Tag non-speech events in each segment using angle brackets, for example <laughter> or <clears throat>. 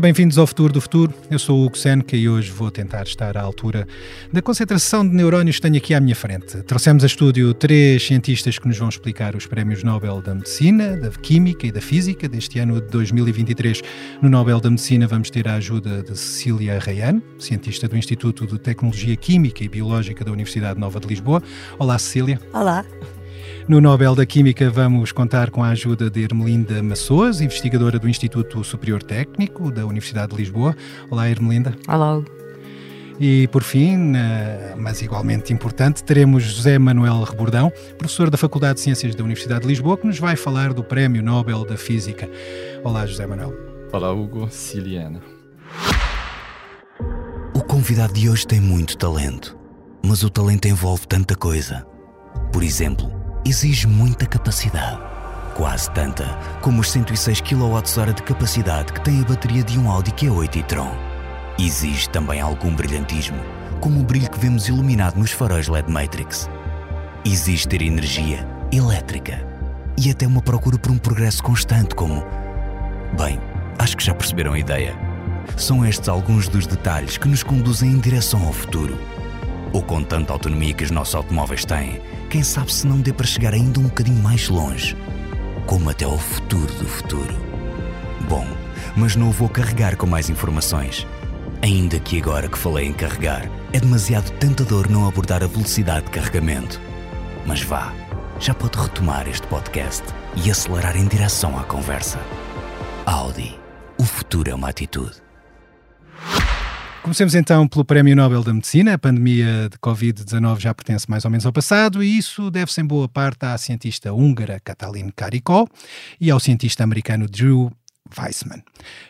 Bem-vindos ao Futuro do Futuro. Eu sou o Hugo Seneca e hoje vou tentar estar à altura da concentração de neurónios que tenho aqui à minha frente. Trouxemos a estúdio três cientistas que nos vão explicar os prémios Nobel da Medicina, da Química e da Física deste ano de 2023. No Nobel da Medicina vamos ter a ajuda de Cecília Rayan, cientista do Instituto de Tecnologia Química e Biológica da Universidade Nova de Lisboa. Olá, Cecília. Olá. No Nobel da Química vamos contar com a ajuda de Ermelinda Massoas, investigadora do Instituto Superior Técnico da Universidade de Lisboa. Olá, Ermelinda. Olá. E por fim, mas igualmente importante, teremos José Manuel Rebordão, professor da Faculdade de Ciências da Universidade de Lisboa, que nos vai falar do Prémio Nobel da Física. Olá, José Manuel. Olá, Hugo Ciliana. O convidado de hoje tem muito talento, mas o talento envolve tanta coisa. Por exemplo, exige muita capacidade. Quase tanta como os 106 kWh de capacidade que tem a bateria de um Audi Q8 e-tron. Exige também algum brilhantismo, como o brilho que vemos iluminado nos faróis LED Matrix. Exige ter energia elétrica e até uma procura por um progresso constante, como. Bem, acho que já perceberam a ideia. São estes alguns dos detalhes que nos conduzem em direção ao futuro. Ou com tanta autonomia que os nossos automóveis têm, quem sabe se não dê para chegar ainda um bocadinho mais longe, como até ao futuro do futuro. Bom, mas não vou carregar com mais informações. Ainda que agora que falei em carregar, é demasiado tentador não abordar a velocidade de carregamento. Mas vá, já pode retomar este podcast e acelerar em direção à conversa. Audi. O futuro é uma atitude. Comecemos então pelo Prémio Nobel da Medicina. A pandemia de Covid-19 já pertence mais ou menos ao passado e isso deve-se em boa parte à cientista húngara Katalin Karikó e ao cientista americano Drew Weissman.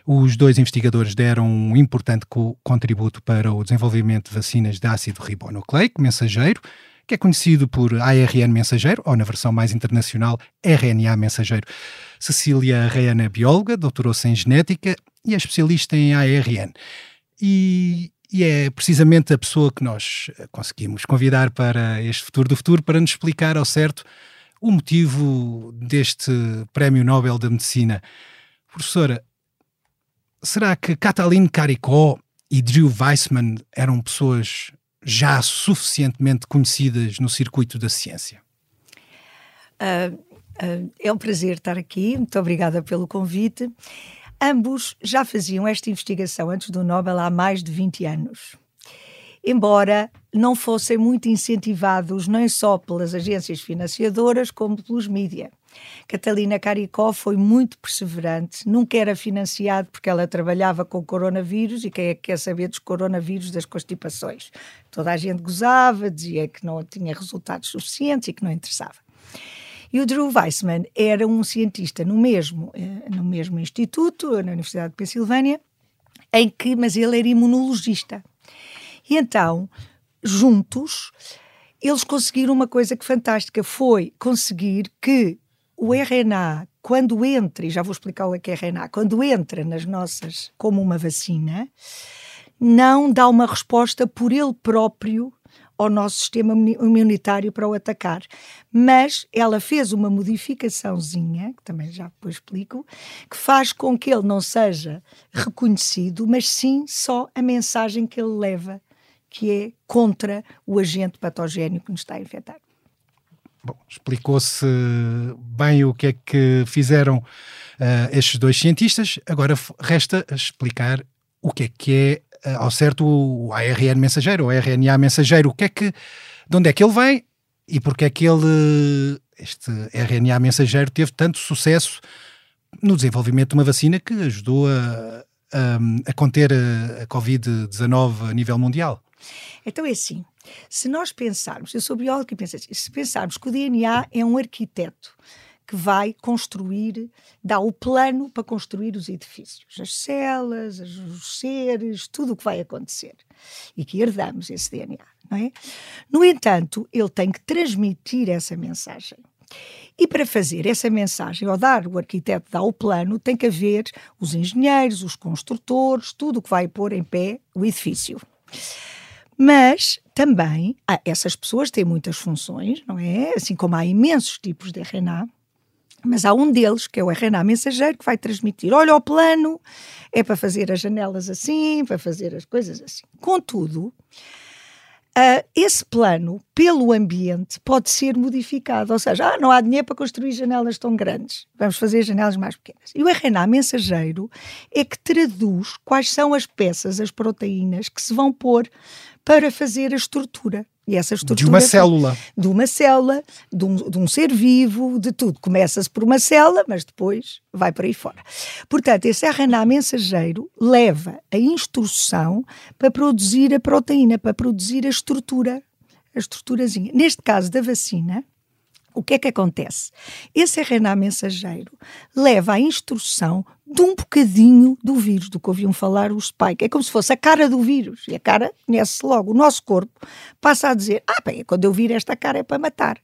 Os dois investigadores deram um importante co contributo para o desenvolvimento de vacinas de ácido ribonucleico mensageiro, que é conhecido por ARN mensageiro, ou na versão mais internacional, RNA mensageiro. Cecília Reana é bióloga, doutorou-se em genética e é especialista em ARN. E, e, é precisamente a pessoa que nós eh, conseguimos convidar para este futuro do futuro para nos explicar ao certo o motivo deste Prémio Nobel da Medicina. Professora, será que Katalin Karikó e Drew Weissman eram pessoas já suficientemente conhecidas no circuito da ciência? Uh, uh, é um prazer estar aqui, muito obrigada pelo convite. Ambos já faziam esta investigação antes do Nobel há mais de 20 anos. Embora não fossem muito incentivados nem só pelas agências financiadoras, como pelos mídias. Catalina Caricó foi muito perseverante, nunca era financiado porque ela trabalhava com coronavírus e quem é que quer saber dos coronavírus das constipações? Toda a gente gozava, dizia que não tinha resultados suficientes e que não interessava. E o Drew Weissman era um cientista no mesmo, eh, no mesmo instituto, na Universidade de Pensilvânia, em que, mas ele era imunologista. E então, juntos, eles conseguiram uma coisa que fantástica, foi conseguir que o RNA, quando entra, e já vou explicar o que é RNA, quando entra nas nossas, como uma vacina, não dá uma resposta por ele próprio ao nosso sistema imunitário para o atacar. Mas ela fez uma modificaçãozinha, que também já depois explico, que faz com que ele não seja reconhecido, mas sim só a mensagem que ele leva, que é contra o agente patogénio que nos está a infectar. Bom, explicou-se bem o que é que fizeram uh, estes dois cientistas, agora resta explicar o que é que é ao certo o ARN mensageiro, o RNA mensageiro, o que é que, de onde é que ele vem e porque é que ele, este RNA mensageiro teve tanto sucesso no desenvolvimento de uma vacina que ajudou a, a, a conter a, a Covid-19 a nível mundial. Então é assim, se nós pensarmos, eu sou bióloga e penso assim, se pensarmos que o DNA é um arquiteto que vai construir, dá o plano para construir os edifícios, as celas, os seres, tudo o que vai acontecer. E que herdamos esse DNA, não é? No entanto, ele tem que transmitir essa mensagem. E para fazer essa mensagem, ou dar, o arquiteto dá o plano, tem que haver os engenheiros, os construtores, tudo o que vai pôr em pé o edifício. Mas também essas pessoas têm muitas funções, não é? Assim como há imensos tipos de RNA, Mas há um deles, que é o RNA mensageiro, que vai transmitir: olha, o plano é para fazer as janelas assim, para fazer as coisas assim. Contudo, Uh, esse plano, pelo ambiente, pode ser modificado. Ou seja, ah, não há dinheiro para construir janelas tão grandes, vamos fazer janelas mais pequenas. E o RNA mensageiro é que traduz quais são as peças, as proteínas que se vão pôr para fazer a estrutura. E essa estrutura. De uma célula. De uma célula, de um, de um ser vivo, de tudo. Começa-se por uma célula, mas depois vai para aí fora. Portanto, esse RNA mensageiro leva a instrução para produzir a proteína, para produzir a estrutura, a estruturazinha. Neste caso da vacina, o que é que acontece? Esse RNA mensageiro leva a instrução de um bocadinho do vírus, do que ouviam falar o spike. É como se fosse a cara do vírus. E a cara conhece-se logo. O nosso corpo passa a dizer: Ah, bem, quando eu vir esta cara é para matar.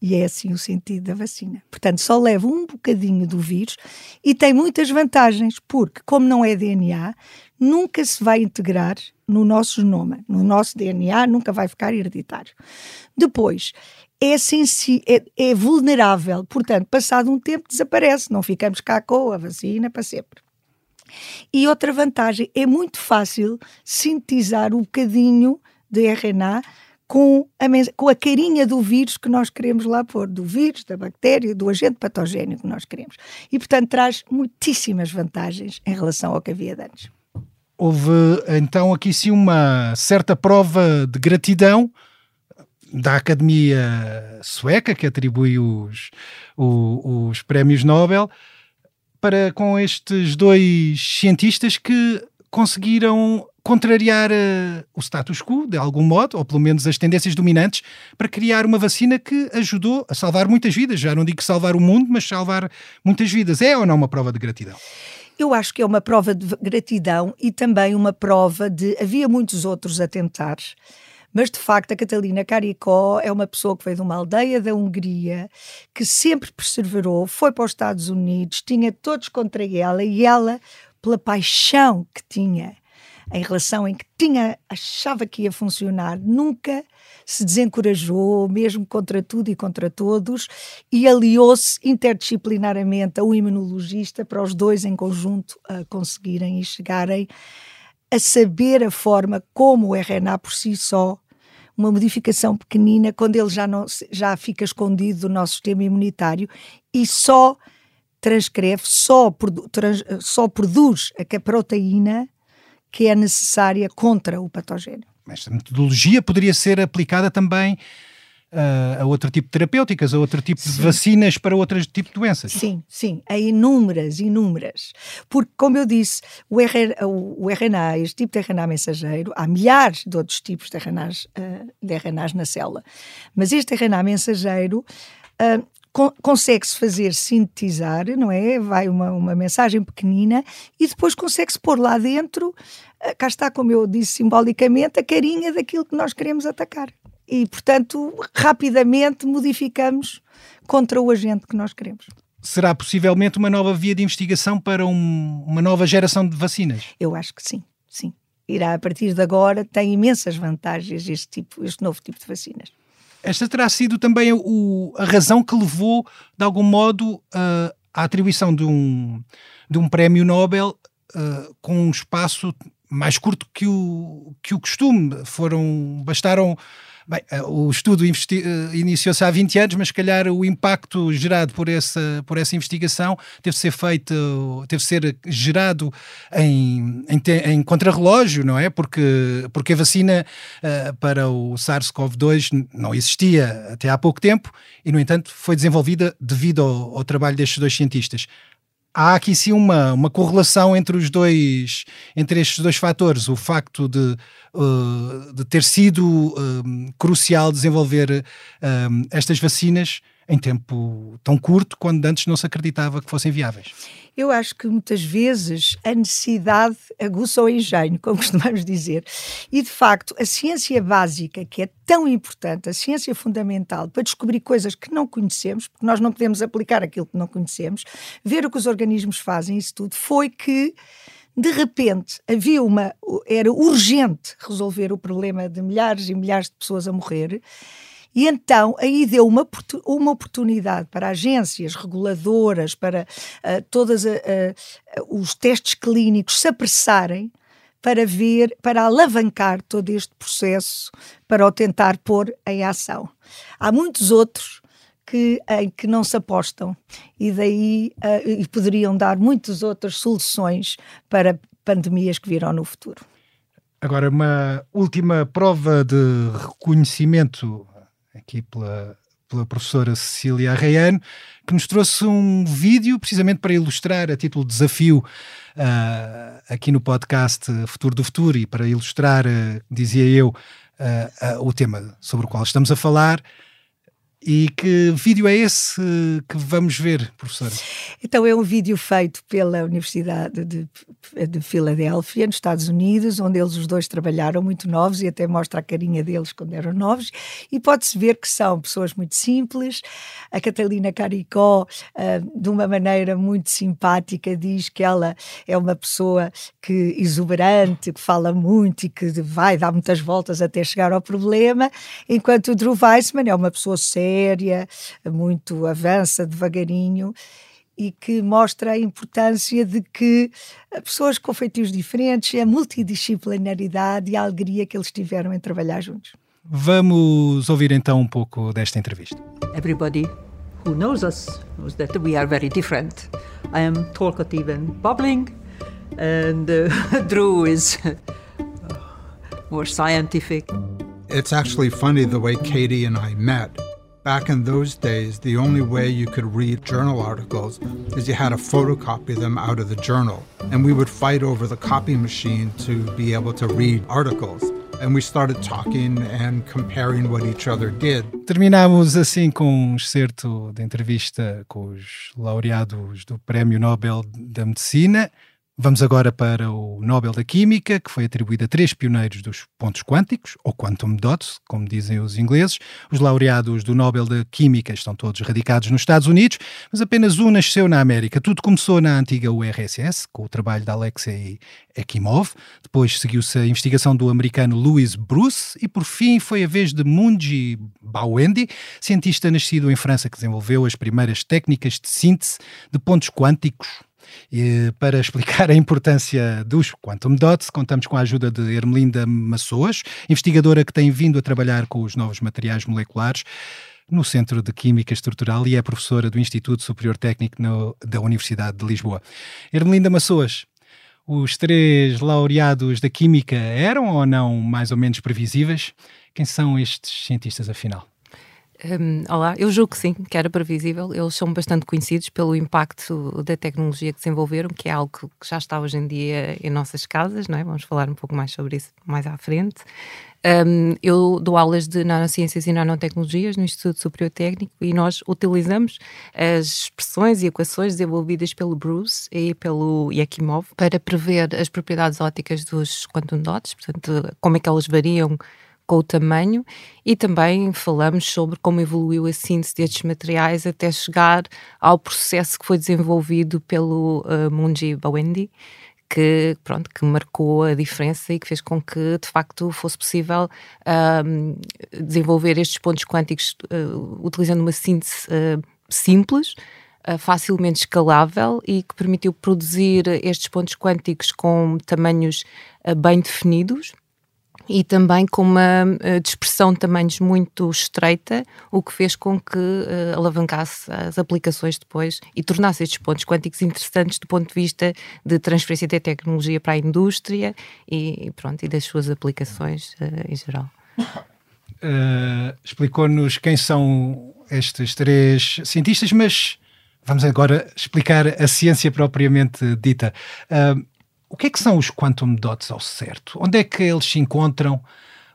E é assim o sentido da vacina. Portanto, só leva um bocadinho do vírus e tem muitas vantagens, porque, como não é DNA, nunca se vai integrar no nosso genoma, no nosso DNA, nunca vai ficar hereditário. Depois, é, é, é vulnerável, portanto, passado um tempo desaparece, não ficamos cá com a vacina para sempre. E outra vantagem, é muito fácil sintetizar um bocadinho de RNA com a, com a carinha do vírus que nós queremos lá pôr, do vírus, da bactéria, do agente patogénio que nós queremos. E, portanto, traz muitíssimas vantagens em relação ao que havia antes. Houve, então, aqui sim uma certa prova de gratidão da Academia Sueca, que atribui os, os, os prémios Nobel, para com estes dois cientistas que conseguiram contrariar uh, o status quo, de algum modo, ou pelo menos as tendências dominantes, para criar uma vacina que ajudou a salvar muitas vidas. Já não digo salvar o mundo, mas salvar muitas vidas. É ou não uma prova de gratidão? Eu acho que é uma prova de gratidão e também uma prova de. Havia muitos outros a tentar. Mas de facto, a Catalina Caricó é uma pessoa que veio de uma aldeia da Hungria, que sempre perseverou, foi para os Estados Unidos, tinha todos contra ela e ela, pela paixão que tinha em relação em que tinha, achava que ia funcionar, nunca se desencorajou, mesmo contra tudo e contra todos, e aliou-se interdisciplinaramente a um imunologista para os dois em conjunto a conseguirem e chegarem a saber a forma como o RNA por si só, uma modificação pequenina, quando ele já, não, já fica escondido do nosso sistema imunitário e só transcreve, só, trans, só produz a proteína que é necessária contra o patógeno. Esta metodologia poderia ser aplicada também uh, a outro tipo de terapêuticas, a outro tipo sim. de vacinas para outro tipo de doenças. Sim, sim, a inúmeras, inúmeras. Porque, como eu disse, o, RNA, o RNA, este tipo de RNA mensageiro, há milhares de outros tipos de RNAs, uh, de RNAs na célula, mas este RNA mensageiro uh, consegue-se fazer sintetizar, não é? Vai uma, uma mensagem pequenina e depois consegue-se pôr lá dentro, cá está, como eu disse simbolicamente, a carinha daquilo que nós queremos atacar e, portanto, rapidamente modificamos contra o agente que nós queremos. Será possivelmente uma nova via de investigação para um, uma nova geração de vacinas? Eu acho que sim, sim. Irá a partir de agora, tem imensas vantagens este, tipo, este novo tipo de vacinas. Esta terá sido também o, a razão que levou, de algum modo, uh, à atribuição de um, de um prémio Nobel uh, com um espaço mais curto que o, que o costume. Foram, bastaram Bem, eh, o estudo eh, iniciou-se há 20 anos, mas se calhar o impacto gerado por essa, por essa investigação teve de ser feito, teve de ser gerado em, em, em contrarrelógio, não é? Porque, porque a vacina uh, para o SARS-CoV-2 não existia até há pouco tempo e, no entanto, foi desenvolvida devido ao, ao trabalho destes dois cientistas há aqui sim uma, uma correlação entre os dois, entre estes dois fatores, o facto de, uh, de ter sido uh, crucial desenvolver uh, estas vacinas em tempo tão curto, quando antes não se acreditava que fossem viáveis. Eu acho que muitas vezes a necessidade aguça o engenho, <laughs> como costumamos dizer. E de facto, a ciência básica, que é tão importante, a ciência fundamental, para descobrir coisas que não conhecemos, porque nós não podemos aplicar aquilo que não conhecemos, ver o que os organismos fazem, isso tudo, foi que de repente havia uma era urgente resolver o problema de milhares e milhares de pessoas a morrer E então aí deu uma, uma oportunidade para agências reguladoras, para uh, todos uh, uh, os testes clínicos se apressarem para ver, para alavancar todo este processo, para o tentar pôr em ação. Há muitos outros que, em que não se apostam e daí uh, e poderiam dar muitas outras soluções para pandemias que virão no futuro. Agora, uma última prova de reconhecimento aqui pela, pela professora Cecília Arraiano, que nos trouxe um vídeo precisamente para ilustrar a título de desafio uh, aqui no podcast Futuro do Futuro e para ilustrar, uh, dizia eu, uh, o tema sobre o qual estamos a falar. E que vídeo é esse que vamos ver, professora? Então, é um vídeo feito pela Universidade de, de Filadélfia, nos Estados Unidos, onde eles os dois trabalharam muito novos e até mostra a carinha deles quando eram novos. E pode-se ver que são pessoas muito simples. A Catalina Caricó, uh, de uma maneira muito simpática, diz que ela é uma pessoa que exuberante, que fala muito e que vai dar muitas voltas até chegar ao problema, enquanto o Drew Weissman é uma pessoa séria séria, muito avança devagarinho e que mostra a importância de que pessoas com feitios diferentes, a multidisciplinaridade e a alegria que eles tiveram em trabalhar juntos. Vamos ouvir então um pouco desta entrevista. Everybody who knows us knows that we are very different. I am talkative and bubbling, and uh, <laughs> Drew is more scientific. It's actually funny the way Katie and I met. Back in those days, the only way you could read journal articles is you had to photocopy them out of the journal. And we would fight over the copy machine to be able to read articles. And we started talking and comparing what each other did. Terminamos assim com um excerto de entrevista com os laureados do Prémio Nobel da Medicina. Vamos agora para o Nobel da Química, que foi atribuído a três pioneiros dos pontos quânticos, ou quantum dots, como dizem os ingleses. Os laureados do Nobel da Química estão todos radicados nos Estados Unidos, mas apenas um nasceu na América. Tudo começou na antiga URSS, com o trabalho de Alexei Ekimov. Depois seguiu-se a investigação do americano Louis Bruce e, por fim, foi a vez de Munji Bawendi, cientista nascido em França que desenvolveu as primeiras técnicas de síntese de pontos quânticos e para explicar a importância dos Quantum Dots, contamos com a ajuda de Ermelinda Massoas, investigadora que tem vindo a trabalhar com os novos materiais moleculares no Centro de Química Estrutural e é professora do Instituto Superior Técnico no, da Universidade de Lisboa. Ermelinda Massoas, os três laureados da Química eram ou não mais ou menos previsíveis? Quem são estes cientistas, afinal? Um, olá, eu julgo que sim, que era previsível. Eles são bastante conhecidos pelo impacto da tecnologia que desenvolveram, que é algo que já está hoje em dia em nossas casas, não é? Vamos falar um pouco mais sobre isso mais à frente. Um, eu dou aulas de nanociências e nanotecnologias no Instituto Superior Técnico e nós utilizamos as expressões e equações desenvolvidas pelo Bruce e pelo Yakimov para prever as propriedades ópticas dos quantum dots, portanto, como é que elas variam com o tamanho e também falamos sobre como evoluiu a síntese destes materiais até chegar ao processo que foi desenvolvido pelo uh, Munji Bawendi, que pronto que marcou a diferença e que fez com que de facto fosse possível uh, desenvolver estes pontos quânticos uh, utilizando uma síntese uh, simples facilmente escalável e que permitiu produzir estes pontos quânticos com tamanhos bem definidos e também com uma uh, dispersão de tamanhos muito estreita, o que fez com que uh, alavancasse as aplicações depois e tornasse estes pontos quânticos interessantes do ponto de vista de transferência da tecnologia para a indústria e, pronto, e das suas aplicações uh, em geral. Explicou-nos quem são estes três cientistas, mas vamos agora explicar a ciência propriamente dita. Uh, o que é que são os quantum dots ao certo? Onde é que eles se encontram?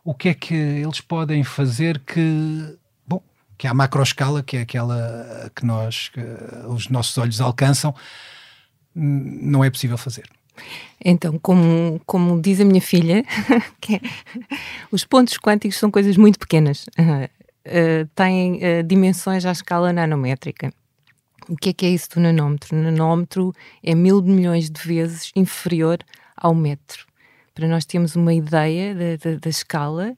O que é que eles podem fazer que, bom, que a macroescala, que é aquela que nós, que os nossos olhos alcançam, não é possível fazer? Então, como, como diz a minha filha, <laughs> é, os pontos quânticos são coisas muito pequenas, uh, têm uh, dimensões à escala nanométrica. O que é que é isso do nanómetro? O nanómetro é mil milhões de vezes inferior ao metro. Para nós termos uma ideia da, da, da escala,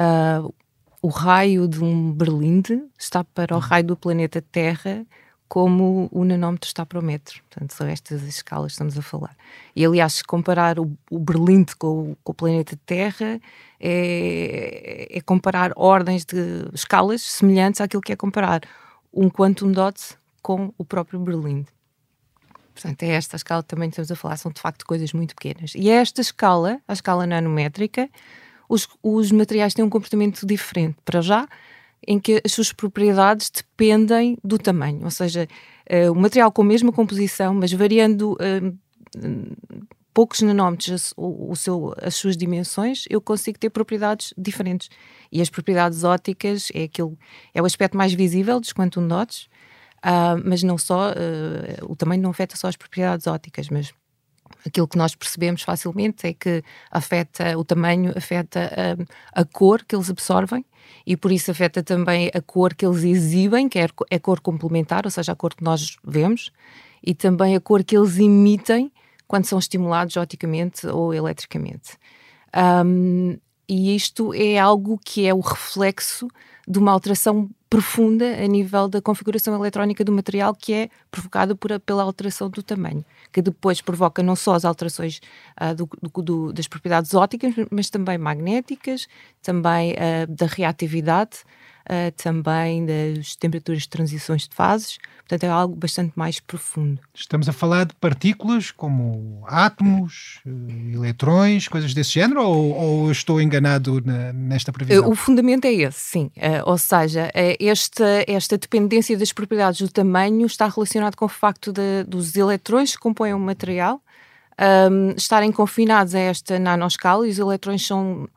uh, o raio de um berlinde está para o raio do planeta Terra como o nanómetro está para o metro. Portanto, são estas as escalas que estamos a falar. E, aliás, se comparar o, o berlinde com, com, o planeta Terra é, é, comparar ordens de escalas semelhantes àquilo que é comparar um quantum dot com o próprio berlinde. Portanto, é esta a escala que também estamos a falar, são de facto coisas muito pequenas. E é esta escala, a escala nanométrica, os, os materiais têm um comportamento diferente. Para já, em que as suas propriedades dependem do tamanho, ou seja, uh, o material com a mesma composição, mas variando uh, poucos nanómetros o, o, seu, as suas dimensões, eu consigo ter propriedades diferentes. E as propriedades ópticas é aquilo, é o aspecto mais visível dos quantum dots, Uh, mas não só, uh, o tamanho não afeta só as propriedades ópticas, mas aquilo que nós percebemos facilmente é que afeta o tamanho, afeta uh, a cor que eles absorvem e por isso afeta também a cor que eles exibem, que é a cor complementar, ou seja, a cor que nós vemos, e também a cor que eles emitem quando são estimulados opticamente ou eletricamente. Um, e isto é algo que é o reflexo de uma alteração profunda a nível da configuração eletrónica do material que é provocada pela alteração do tamanho, que depois provoca não só as alterações uh, do, do, das propriedades ópticas, mas também magnéticas, também uh, da reatividade, uh, também das temperaturas de transições de fases, portanto é algo bastante mais profundo. Estamos a falar de partículas como átomos, eh, eletrões, coisas desse género, ou, ou estou enganado na, nesta previsão? O fundamento é esse, sim, uh, ou seja, uh, esta, esta dependência das propriedades do tamanho está relacionado com o facto de, dos eletrões que compõem o material um, estarem confinados a esta nanoscala e os eletrões são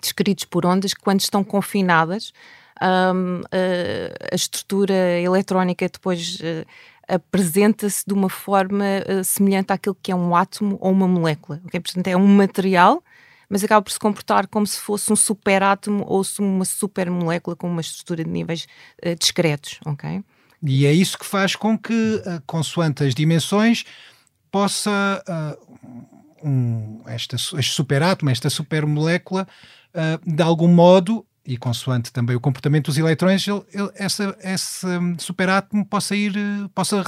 descritos por ondas que quando estão confinadas um, a, a, estrutura eletrónica depois uh, apresenta-se de uma forma uh, semelhante àquilo que é um átomo ou uma molécula. Okay? Portanto, é um material, mas acaba por se comportar como se fosse um superátomo ou uma supermolécula com uma estrutura de níveis uh, discretos. Okay? E é isso que faz com que, consoante as dimensões, possa um, esta, este superátomo, esta supermolécula, de algum modo e consoante também o comportamento dos eletrões, ele, ele, essa, esse superátomo possa ir, possa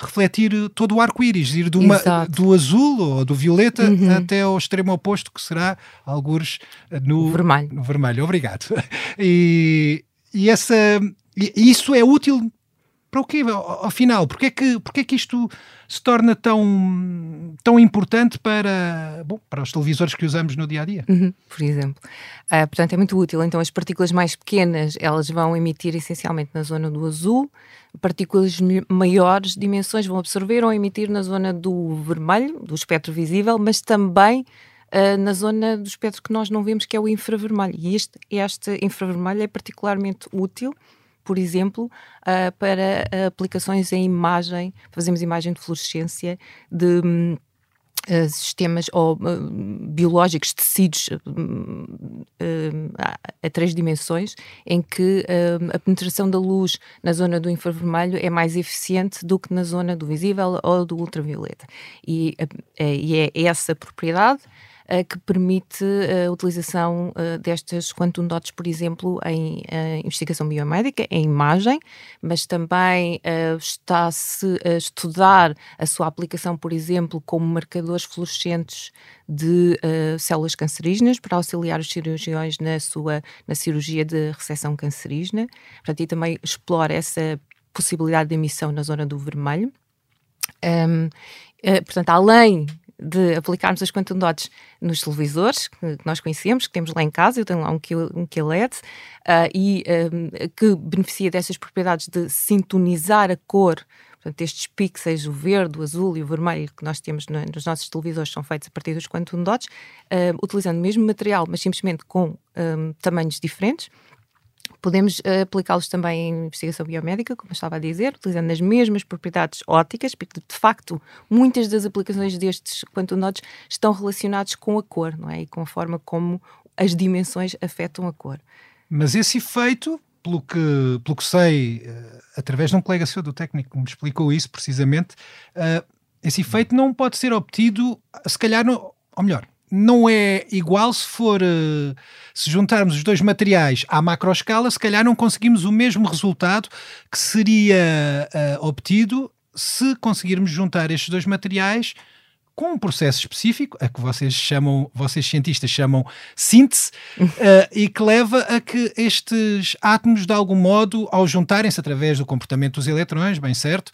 refletir todo o arco-íris, ir do, uma, do azul ou do violeta uhum. até ao extremo oposto, que será algures no vermelho. No vermelho. Obrigado. <laughs> E, e essa, e isso é útil para o quê? Afinal, porque é que, porque é que isto se torna tão, tão importante para, bom, para os televisores que usamos no dia a dia? Uhum, por exemplo. Uh, portanto, é muito útil. Então, as partículas mais pequenas elas vão emitir essencialmente na zona do azul, partículas maiores dimensões vão absorver ou emitir na zona do vermelho, do espectro visível, mas também Uh, na zona do espectro que nós não vemos, que é o infravermelho. E este, este infravermelho é particularmente útil por exemplo, uh, para aplicações em imagem, fazemos imagem de fluorescência de um, Uh, sistemas ou uh, biológicos, tecidos uh, a, três dimensões, em que a penetração da luz na zona do infravermelho é mais eficiente do que na zona do visível ou do ultravioleta. E, e é essa propriedade que permite a utilização uh, destas quantum dots, por exemplo, em investigação biomédica, em imagem, mas também está-se a estudar a sua aplicação, por exemplo, como marcadores fluorescentes de células cancerígenas para auxiliar os cirurgiões na sua na cirurgia de recepção cancerígena. Portanto, e também explora essa possibilidade de emissão na zona do vermelho. Um, portanto, além de aplicarmos as quantum dots nos televisores que nós conhecemos, que temos lá em casa, eu tenho lá um, um QLED, uh, e um, que beneficia dessas propriedades de sintonizar a cor Portanto, estes pixels, o verde, o azul e o vermelho que nós temos no, nos nossos televisores são feitos a partir dos quantum dots, uh, utilizando o mesmo material, mas simplesmente com um, tamanhos diferentes. Podemos uh, aplicá-los também em investigação biomédica, como estava a dizer, utilizando as mesmas propriedades ópticas, porque de facto muitas das aplicações destes quantum dots estão relacionadas com a cor, não é? E com a forma como as dimensões afetam a cor. Mas esse efeito, pelo que, pelo que sei, uh, através de um colega seu do técnico que me explicou isso precisamente, uh, esse efeito não pode ser obtido, se calhar, no, ou melhor, não é igual se for uh, se juntarmos os dois materiais à macroescala, se calhar não conseguimos o mesmo resultado que seria uh, obtido se conseguirmos juntar estes dois materiais com um processo específico, a que vocês chamam, vocês cientistas chamam síntese, uh, <laughs> e que leva a que estes átomos, de algum modo, ao juntarem-se através do comportamento dos eletrões, bem certo,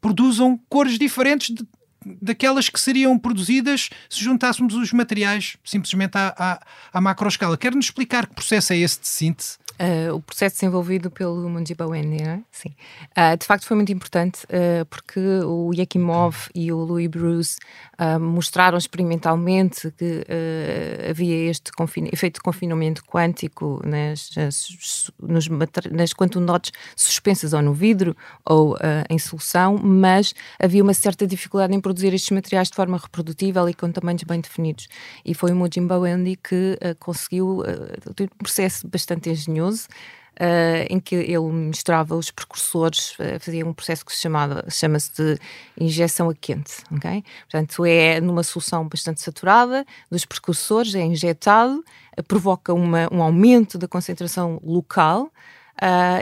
produzam cores diferentes de, daquelas que seriam produzidas se juntássemos os materiais simplesmente à, à, à macroescala. Quer-nos explicar que processo é esse de síntese? Uh, o processo desenvolvido pelo Mundiba Wendy, não é? Sim. Uh, de facto foi muito importante uh, porque o Yakimov e o Louis Bruce mostraram experimentalmente que havia este efeito de confinamento quântico nas, nas, nas quantum dots suspensas ou no vidro ou em solução, mas havia uma certa dificuldade em produzir estes materiais de forma reprodutível e com tamanhos bem definidos. E foi o Mujimba Wendy que conseguiu um processo bastante engenhoso Uh, em que ele misturava os precursores, uh, fazia um processo que se chamava, chama-se de injeção a quente, ok? Portanto, é numa solução bastante saturada dos precursores, é injetado, uh, provoca uma, um aumento da concentração local,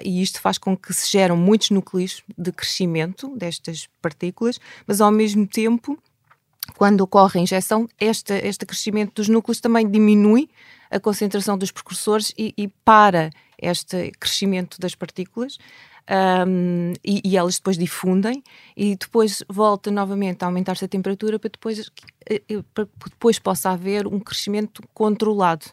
e isto faz com que se geram muitos núcleos de crescimento destas partículas, mas ao mesmo tempo quando ocorre a injeção, este, este crescimento dos núcleos também diminui a concentração dos precursores e, e para este crescimento das partículas. Um, e, e, elas depois difundem e depois volta novamente a aumentar-se a temperatura para depois, eh, eh, para depois possa haver um crescimento controlado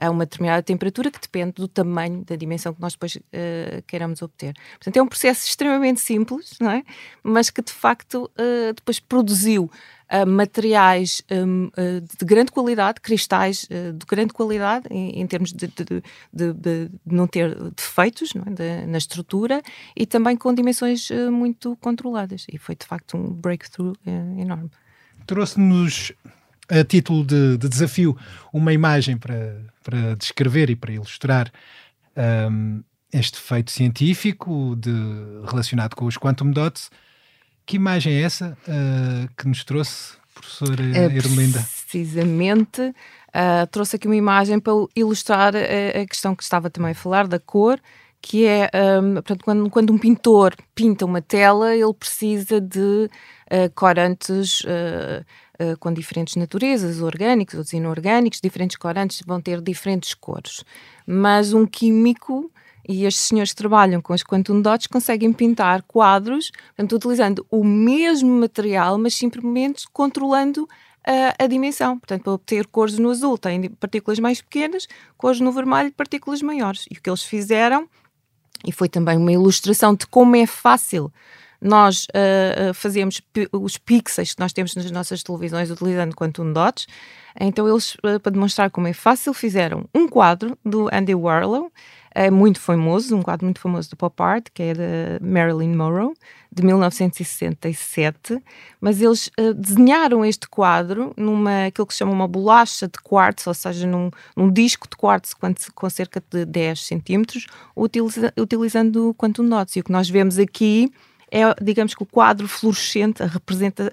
a uma determinada temperatura que depende do tamanho da dimensão que nós depois uh, queiramos obter. Portanto, é um processo extremamente simples, não é? mas que de facto uh, depois produziu uh, materiais um, uh, de grande qualidade, cristais uh, de grande qualidade, em, em termos de, de, de, de, não ter defeitos não é? na estrutura e também com dimensões muito controladas. E foi de facto um breakthrough enorme. Trouxe-nos a título de, de, desafio uma imagem para, para descrever e para ilustrar um, este feito científico de, relacionado com os quantum dots. Que imagem é essa uh, que nos trouxe, professora uh, Ermelinda? Precisamente, uh, trouxe aqui uma imagem para ilustrar a, a, questão que estava também a falar da cor, que é, um, portanto, quando, quando, um pintor pinta uma tela, ele precisa de uh, corantes uh, com diferentes naturezas, orgânicos, outros inorgânicos, diferentes corantes vão ter diferentes cores. Mas um químico e estes senhores que trabalham com as quantum dots conseguem pintar quadros, portanto, utilizando o mesmo material, mas simplesmente controlando a, a, dimensão. Portanto, para obter cores no azul, tem partículas mais pequenas, cores no vermelho, partículas maiores. E o que eles fizeram, e foi também uma ilustração de como é fácil nós uh, fazemos os pixels que nós temos nas nossas televisões utilizando quantum dots. Então, eles, uh, para demonstrar como é fácil, fizeram um quadro do Andy Warhol, é muito famoso, um quadro muito famoso do pop art, que é de Marilyn Monroe, de 1967, mas eles uh, desenharam este quadro numa aquilo que se chama uma bolacha de quartzo, ou seja, num, num disco de quartzo com cerca de 10 centímetros, utiliza, utilizando quantum dots. E o que nós vemos aqui é, digamos que o quadro fluorescente, a, representa,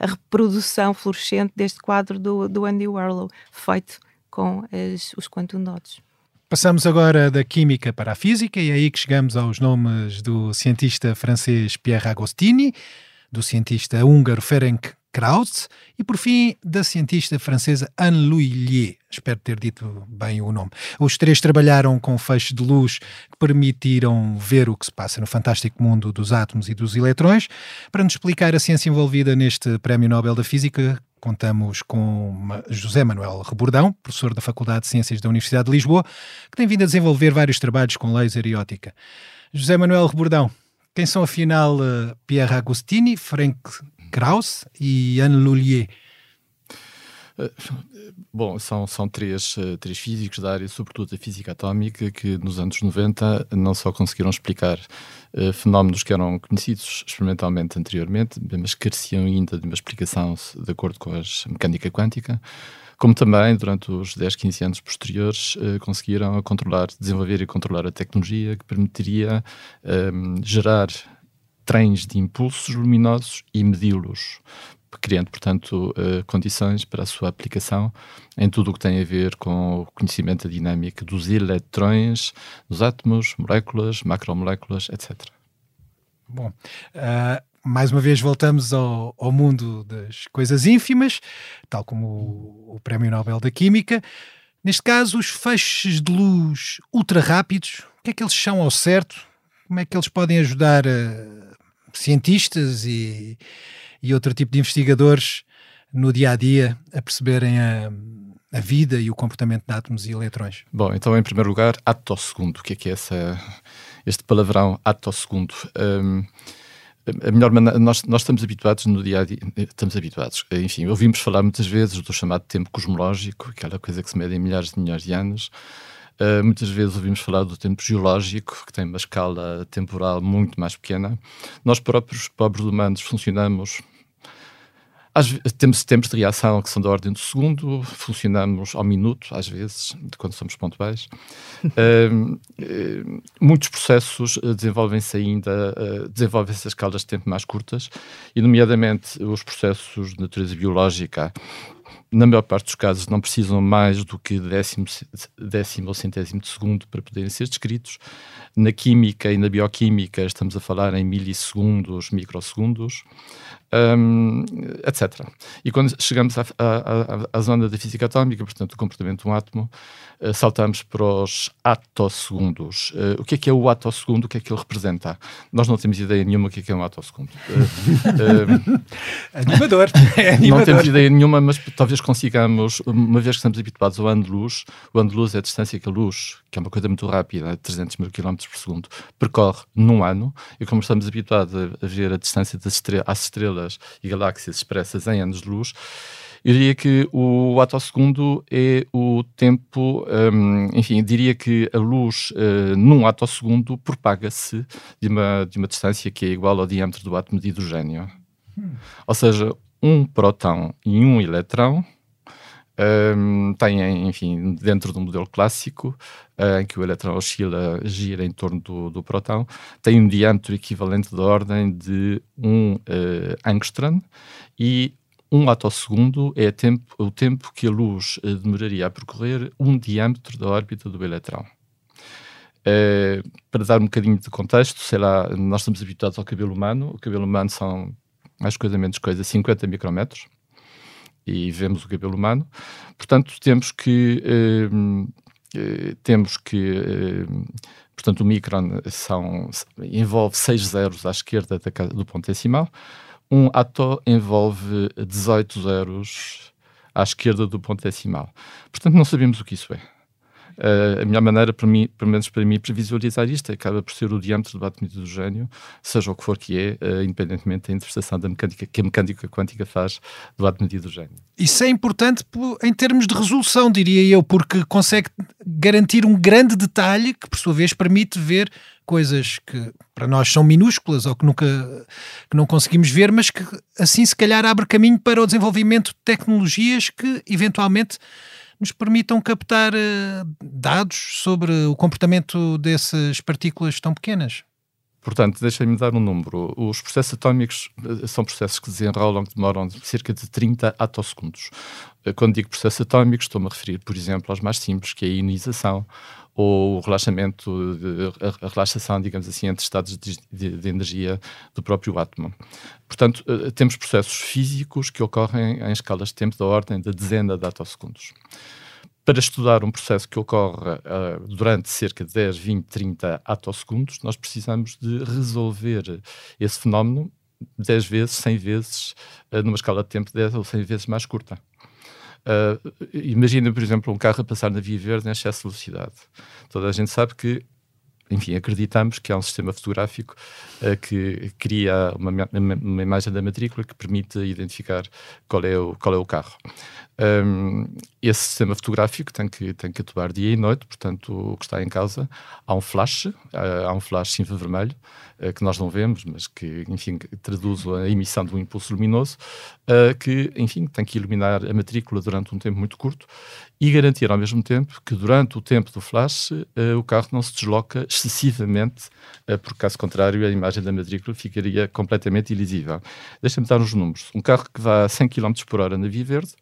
a, a reprodução fluorescente deste quadro do, do Andy Warhol, feito com as, os quantum dots. Passamos agora da química para a física e é aí que chegamos aos nomes do cientista francês Pierre Agostini, do cientista húngaro Ferenc Krauss e, por fim, da cientista francesa Anne-Louis Lier. Espero ter dito bem o nome. Os três trabalharam com feixes de luz que permitiram ver o que se passa no fantástico mundo dos átomos e dos eletrões. Para nos explicar a ciência envolvida neste Prémio Nobel da Física, contamos com José Manuel Rebordão, professor da Faculdade de Ciências da Universidade de Lisboa, que tem vindo a desenvolver vários trabalhos com laser e ótica. José Manuel Rebordão, quem são afinal uh, Pierre Agostini, Frank Krauss e Anne Lullier? Eh, bom, são, são três, eh, três físicos da área, sobretudo da física atómica, que nos anos 90 não só conseguiram explicar uh, fenómenos que eram conhecidos experimentalmente anteriormente, mas careciam ainda de uma explicação de acordo com a mecânica quântica, como também, durante os 10, 15 anos posteriores, conseguiram controlar, desenvolver e controlar a tecnologia que permitiria um, gerar trens de impulsos luminosos e medi-los criando, portanto, uh, condições para a sua aplicação em tudo o que tem a ver com o conhecimento da dinâmica dos eletrões, dos átomos, moléculas, macromoléculas, etc. Bom, uh, mais uma vez voltamos ao, ao, mundo das coisas ínfimas, tal como o, o Prémio Nobel da Química. Neste caso, os feixes de luz ultra rápidos, o que é que eles são ao certo? Como é que eles podem ajudar uh, cientistas e, e outro tipo de investigadores no dia a dia a perceberem a, a vida e o comportamento de átomos e elétrons? Bom, então, em primeiro lugar, segundo. O que é que é essa, este palavrão segundo? Um, a melhor maneira, nós, nós estamos habituados no dia a dia, estamos habituados, enfim, ouvimos falar muitas vezes do chamado tempo cosmológico, aquela coisa que se mede em milhares de milhares de anos. Uh, muitas vezes ouvimos falar do tempo geológico, que tem uma escala temporal muito mais pequena. Nós próprios, pobres humanos, funcionamos às, temos tempos de reação que são da ordem do segundo, funcionamos ao minuto, às vezes, quando somos pontuais. uh, <laughs> uh, muitos processos eh, desenvolvem-se ainda, uh, desenvolvem-se escalas de tempo mais curtas, e, nomeadamente, os processos de natureza biológica na maior parte dos casos, não precisam mais do que décimo, décimo ou centésimo de segundo para poderem ser descritos. Na química e na bioquímica, estamos a falar em milissegundos, microsegundos um, etc. E quando chegamos à, à, à, zona da física atómica, portanto, o comportamento de um átomo, uh, saltamos para os atossegundos. Uh, o que é que é o atossegundo? O que é que ele representa? Nós não temos ideia nenhuma o que é que é um atossegundo. Uh, <laughs> animador. <laughs> É animador. Não temos ideia nenhuma, mas talvez consigamos, uma vez que estamos habituados ao ano de luz, o ano de luz é a distância que a luz, que é uma coisa muito rápida, 300 mil km por segundo, percorre num ano, e como estamos habituados a, a ver a distância das estre às estrelas estrelas e galáxias expressas em anos de luz, eu diria que o atossegundo é o tempo, um, enfim, diria que a luz uh, num atossegundo propaga-se de uma, de uma distância que é igual ao diâmetro do átomo de hidrogênio. Hum. Ou seja, um próton e um eletrão um, têm, enfim, dentro do modelo clássico, uh, em que o eletrão oscila, gira em torno do, do próton, tem um diâmetro equivalente da ordem de um uh, angstrom e um atossegundo é tempo, o tempo que a luz uh, demoraria a percorrer um diâmetro da órbita do eletrão. Uh, para dar um bocadinho de contexto, sei lá, nós estamos habituados ao cabelo humano, o cabelo humano são mais coisa menos coisa 50 micrometros, e vemos o cabelo humano. Portanto, temos que ehm, eh, temos que eh, portanto o micron são envolve seis zeros à esquerda da, do ponto decimal. Um ato envolve 18 zeros à esquerda do ponto decimal. Portanto, não sabemos o que isso é. Uh, a melhor maneira, para mim, pelo menos para mim, para visualizar isto acaba por ser o diâmetro do átomo de hidrogênio, seja o que for que é, uh, independentemente da interpretação da mecânica que a mecânica quântica faz do átomo de hidrogênio. Isso é importante em termos de resolução, diria eu, porque consegue garantir um grande detalhe que, por sua vez, permite ver coisas que para nós são minúsculas ou que nunca que não conseguimos ver, mas que assim se calhar abre caminho para o desenvolvimento de tecnologias que eventualmente nos permitam captar uh, dados sobre o comportamento dessas partículas tão pequenas. Portanto, deixem-me dar um número. Os processos atómicos eh, são processos que desenrolam, que demoram cerca de 30 atossegundos. Eh, quando digo processos atómicos, estou-me a referir, por exemplo, aos mais simples, que é a ionização, ou o relaxamento, a relaxação, digamos assim, entre estados de, de, de, energia do próprio átomo. Portanto, eh, temos processos físicos que ocorrem em escalas de tempo da ordem da dezena de atossegundos. Para estudar um processo que ocorre uh, durante cerca de 10, 20, 30 atossegundos, nós precisamos de resolver esse fenómeno 10 vezes, 100 vezes, uh, numa escala de tempo 10 ou 100 vezes mais curta. Uh, imagina, por exemplo, um carro a passar na via verde em excesso de velocidade. Toda a gente sabe que, enfim, acreditamos que há um sistema fotográfico uh, que cria uma, uma, imagem da matrícula que permite identificar qual é o, qual é o carro. Um, esse sistema fotográfico tem que, tem que atuar dia e noite, portanto, o que está em causa, há um flash, uh, há um flash infravermelho, uh, que nós não vemos, mas que, enfim, traduz a emissão de um impulso luminoso, que, enfim, tem que iluminar a matrícula durante um tempo muito curto, e garantir ao mesmo tempo que durante o tempo do flash uh, o carro não se desloca excessivamente, uh, porque caso contrário a imagem da matrícula ficaria completamente ilisível. Deixa-me dar uns números. Um carro que vá a 100 km por hora na Via Verde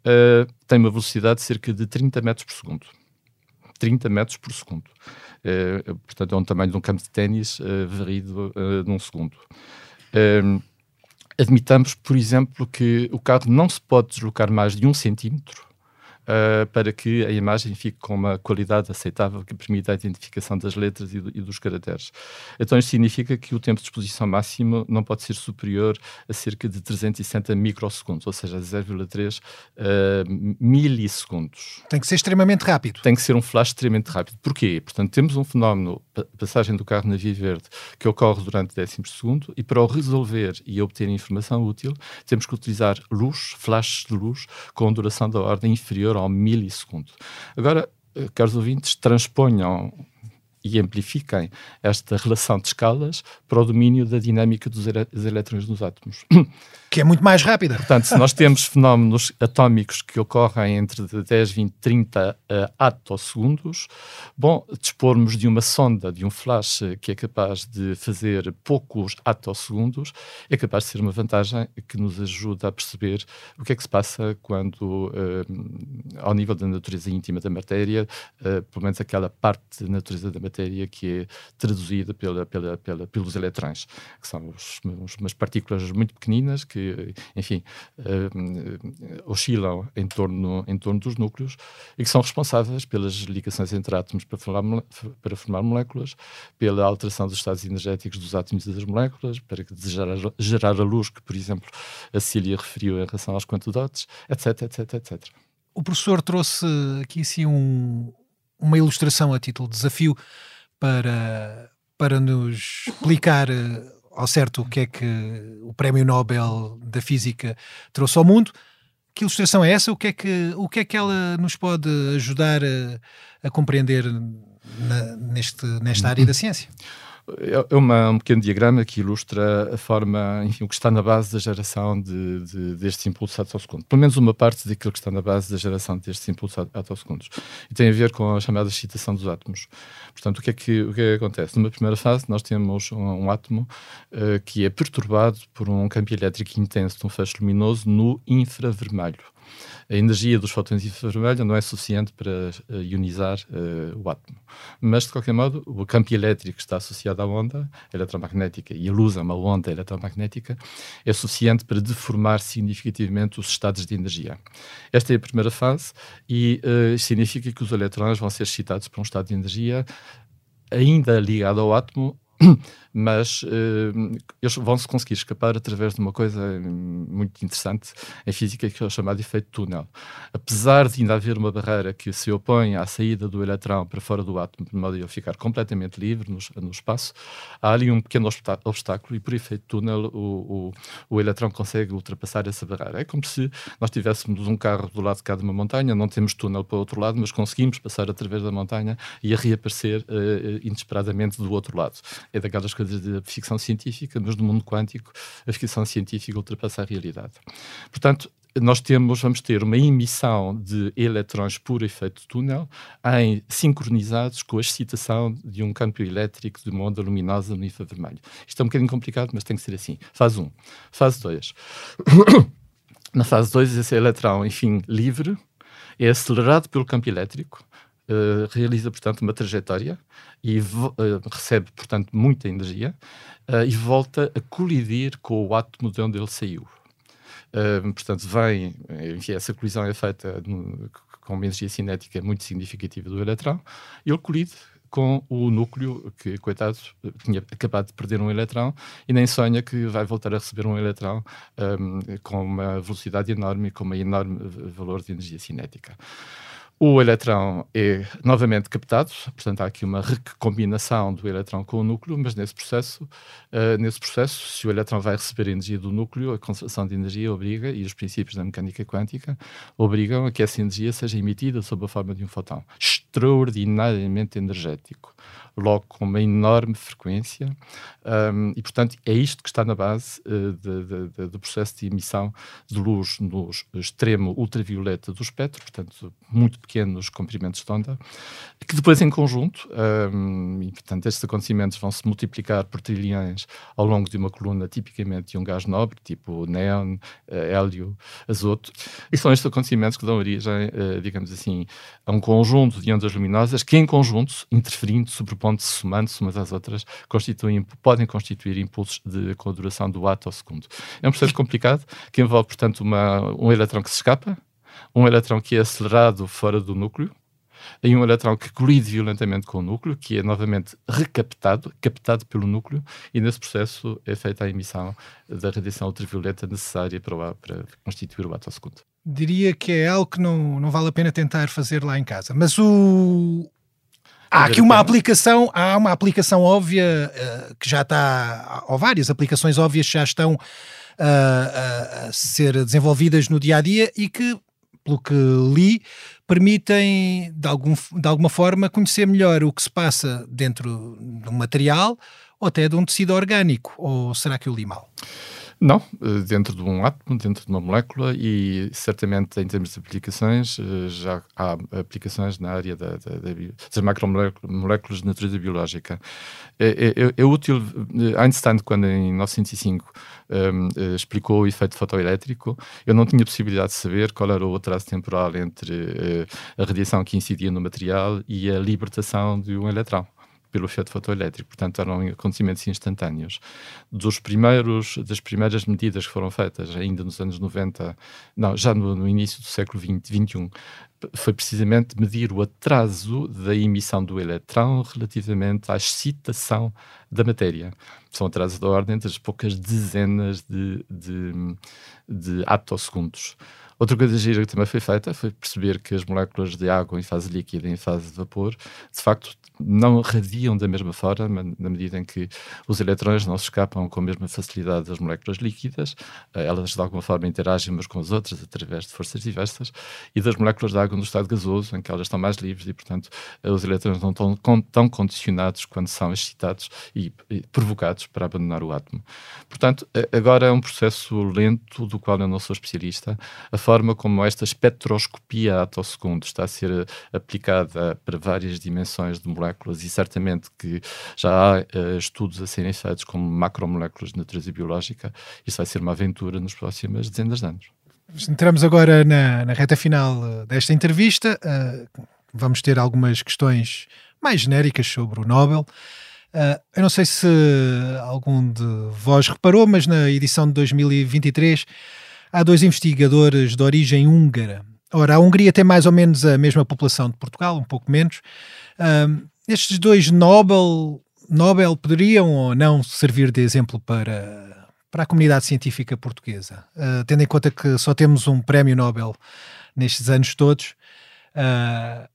uh, tem uma velocidade de cerca de 30 metros por segundo. 30 metros por segundo. portanto, é um tamanho de um campo de ténis varrido num segundo. admitamos, por exemplo, que o carro não se pode deslocar mais de um centímetro uh, para que a imagem fique com uma qualidade aceitável que permita a identificação das letras e, do, e, dos caracteres. Então, isto significa que o tempo de exposição máximo não pode ser superior a cerca de 360 microsegundos, ou seja, 0,3 uh, ah, milissegundos. Tem que ser extremamente rápido. Tem que ser um flash extremamente rápido. Porquê? Portanto, temos um fenómeno, passagem do carro na via verde, que ocorre durante décimos de segundo, e para o resolver e obter informação útil, temos que utilizar luz, flashes de luz, com duração da ordem inferior ao milissegundo. Agora, eh, caros ouvintes, transponham e amplifiquem esta relação de escalas para o domínio da dinâmica dos elétrons nos átomos. <clears throat> Que é muito mais rápida. Portanto, se nós temos fenómenos atómicos que ocorrem entre 10, 20, 30 uh, atosegundos, bom, dispormos de uma sonda, de um flash que é capaz de fazer poucos atosegundos, é capaz de ser uma vantagem que nos ajuda a perceber o que é que se passa quando, uh, ao nível da natureza íntima da matéria, uh, pelo menos aquela parte da natureza da matéria que é traduzida pela, pela, pela pelos eletrões, que são os, umas partículas muito pequeninas que enfim, uh, oscilam em torno, em torno dos núcleos e que são responsáveis pelas ligações entre átomos para formar, para formar moléculas, pela alteração dos estados energéticos dos átomos e das moléculas, para gerar, gerar a luz que, por exemplo, a Cília referiu em relação aos quantodotes, etc, etc, etc. O professor trouxe aqui sim um, uma ilustração a título de desafio para, para nos explicar eh, ao certo o que é que o Prémio Nobel da Física trouxe ao mundo. Que ilustração é essa? O que é que, o que, é que ela nos pode ajudar a, a compreender na, neste, nesta área da ciência? É, é uma, um pequeno diagrama que ilustra a forma, enfim, o que está na base da geração de, de, destes impulsos atosegundos. Pelo menos uma parte daquilo que está na base da geração destes impulsos atosegundos. E tem a ver com a chamada excitação dos átomos. Portanto, o que é que, o que, é que acontece? Numa primeira fase, nós temos um, um átomo uh, que é perturbado por um campo elétrico intenso de um feixe luminoso no infravermelho a energia dos fotões infravermelhos não é suficiente para uh, ionizar uh, o átomo. Mas, de qualquer modo, o campo elétrico que está associado à onda eletromagnética e a luz é uma onda eletromagnética é suficiente para deformar significativamente os estados de energia. Esta é a primeira fase e uh, significa que os elétrons vão ser excitados para um estado de energia ainda ligado ao átomo mas uh, eles vão se conseguir escapar através de uma coisa muito interessante em física que é o chamado efeito túnel. Apesar de ainda haver uma barreira que se opõe à saída do eletrão para fora do átomo, de modo a ele ficar completamente livre no, no espaço, há ali um pequeno obstáculo e por efeito túnel o, o, o eletrão consegue ultrapassar essa barreira. É como se nós tivéssemos um carro do lado de cá de uma montanha, não temos túnel para o outro lado, mas conseguimos passar através da montanha e a reaparecer uh, inesperadamente do outro lado. É daquelas coisas de ficção científica, mas no mundo quântico a ficção científica ultrapassa a realidade. Portanto, nós temos, vamos ter uma emissão de eletrões por efeito túnel em sincronizados com a excitação de um campo elétrico de uma onda luminosa no infravermelho. Isto é um bocadinho complicado, mas tem que ser assim. Fase 1. Fase 2. <coughs> Na fase 2, esse eletrão, enfim, livre, é acelerado pelo campo elétrico, uh, realiza, portanto, uma trajetória e uh, recebe, portanto, muita energia uh, e volta a colidir com o átomo de onde ele saiu. portanto, vem, enfim, essa colisão é feita no, com uma energia cinética muito significativa do eletrão, e ele colide com o núcleo que, coitado, tinha acabado de perder um eletrão e nem sonha que vai voltar a receber um eletrão um, com uma velocidade enorme e com um enorme valor de energia cinética. O eletrão é novamente captado, portanto há aqui uma recombinação do eletrão com o núcleo, mas nesse processo, uh, nesse processo, se o eletrão vai receber energia do núcleo, a conservação de energia obriga, e os princípios da mecânica quântica obrigam a que essa energia seja emitida sob a forma de um fotão. Extraordinariamente energético logo com uma enorme frequência, um, e portanto é isto que está na base uh, do processo de emissão de luz no extremo ultravioleta do espectro, portanto muito pequenos comprimentos de onda, que depois em conjunto, um, e portanto estes acontecimentos vão se multiplicar por trilhões ao longo de uma coluna tipicamente de um gás nobre, tipo neon, uh, hélio, azoto, e são estes acontecimentos que dão origem, uh, digamos assim, a um conjunto de ondas luminosas que em conjunto, interferindo, sobrepondo pontos somando-se umas às outras, constituem, podem constituir impulsos de, com a duração do ato ao segundo. É um processo <laughs> complicado que envolve, portanto, uma, um eletrão que se escapa, um eletrão que é acelerado fora do núcleo, e um eletrão que colide violentamente com o núcleo, que é novamente recaptado, captado pelo núcleo, e nesse processo é feita a emissão da radiação ultravioleta necessária para, o, para constituir o ato ao segundo. Diria que é algo que não, não vale a pena tentar fazer lá em casa. Mas o, Há aqui uma aplicação, há uma aplicação óbvia uh, que já está, ou várias aplicações óbvias que já estão uh, a ser desenvolvidas no dia a dia e que, pelo que li, permitem de, algum, de alguma forma conhecer melhor o que se passa dentro de um material ou até de um tecido orgânico. Ou será que eu li mal? Não, eh, dentro de um átomo, dentro de uma molécula e certamente em termos de aplicações, eh, já há aplicações na área da, da, da, das macromoléculas de natureza biológica. É, é, é, útil, eh, Einstein, quando em 1905 um, ehm, explicou o efeito fotoelétrico, eu não tinha possibilidade de saber qual era o atraso temporal entre uh, a radiação que incidia no material e a libertação de um eletrão pelo efeito fotoelétrico, portanto eram acontecimentos instantâneos. Dos primeiros, das primeiras medidas que foram feitas ainda nos anos 90, não, já no, no início do século 20, 21, foi precisamente medir o atraso da emissão do eletrão relativamente à excitação da matéria. São atrasos da ordem das poucas dezenas de, de, de atosegundos. Outra coisa gira que também foi feita foi perceber que as moléculas de água em fase líquida e em fase de vapor, de facto, não radiam da mesma forma, na medida em que os eletrões não se escapam com a mesma facilidade das moléculas líquidas, eh, elas de alguma forma interagem umas com as outras através de forças diversas, e das moléculas de água no estado gasoso, em que elas estão mais livres e, portanto, eh, os eletrões não estão tão condicionados quando são excitados e, provocados para abandonar o átomo. Portanto, agora é um processo lento, do qual eu não sou especialista. A forma como esta espectroscopia atosegundo está a ser eh, aplicada para várias dimensões de moléculas e certamente que já há uh, estudos a serem feitos com macromoléculas de natureza biológica. Isso vai ser uma aventura nas próximas dezenas de anos. Entramos agora na, na reta final eh, desta entrevista. Uh, vamos ter algumas questões mais genéricas sobre o Nobel. Uh, eu não sei se algum de vós reparou, mas na edição de 2023 há dois investigadores de origem húngara. Ora, a Hungria tem mais ou menos a mesma população de Portugal, um pouco menos. Estes dois Nobel, Nobel poderiam ou não servir de exemplo para, para a comunidade científica portuguesa, uh, tendo em conta que só temos um prémio Nobel nestes anos todos, uh,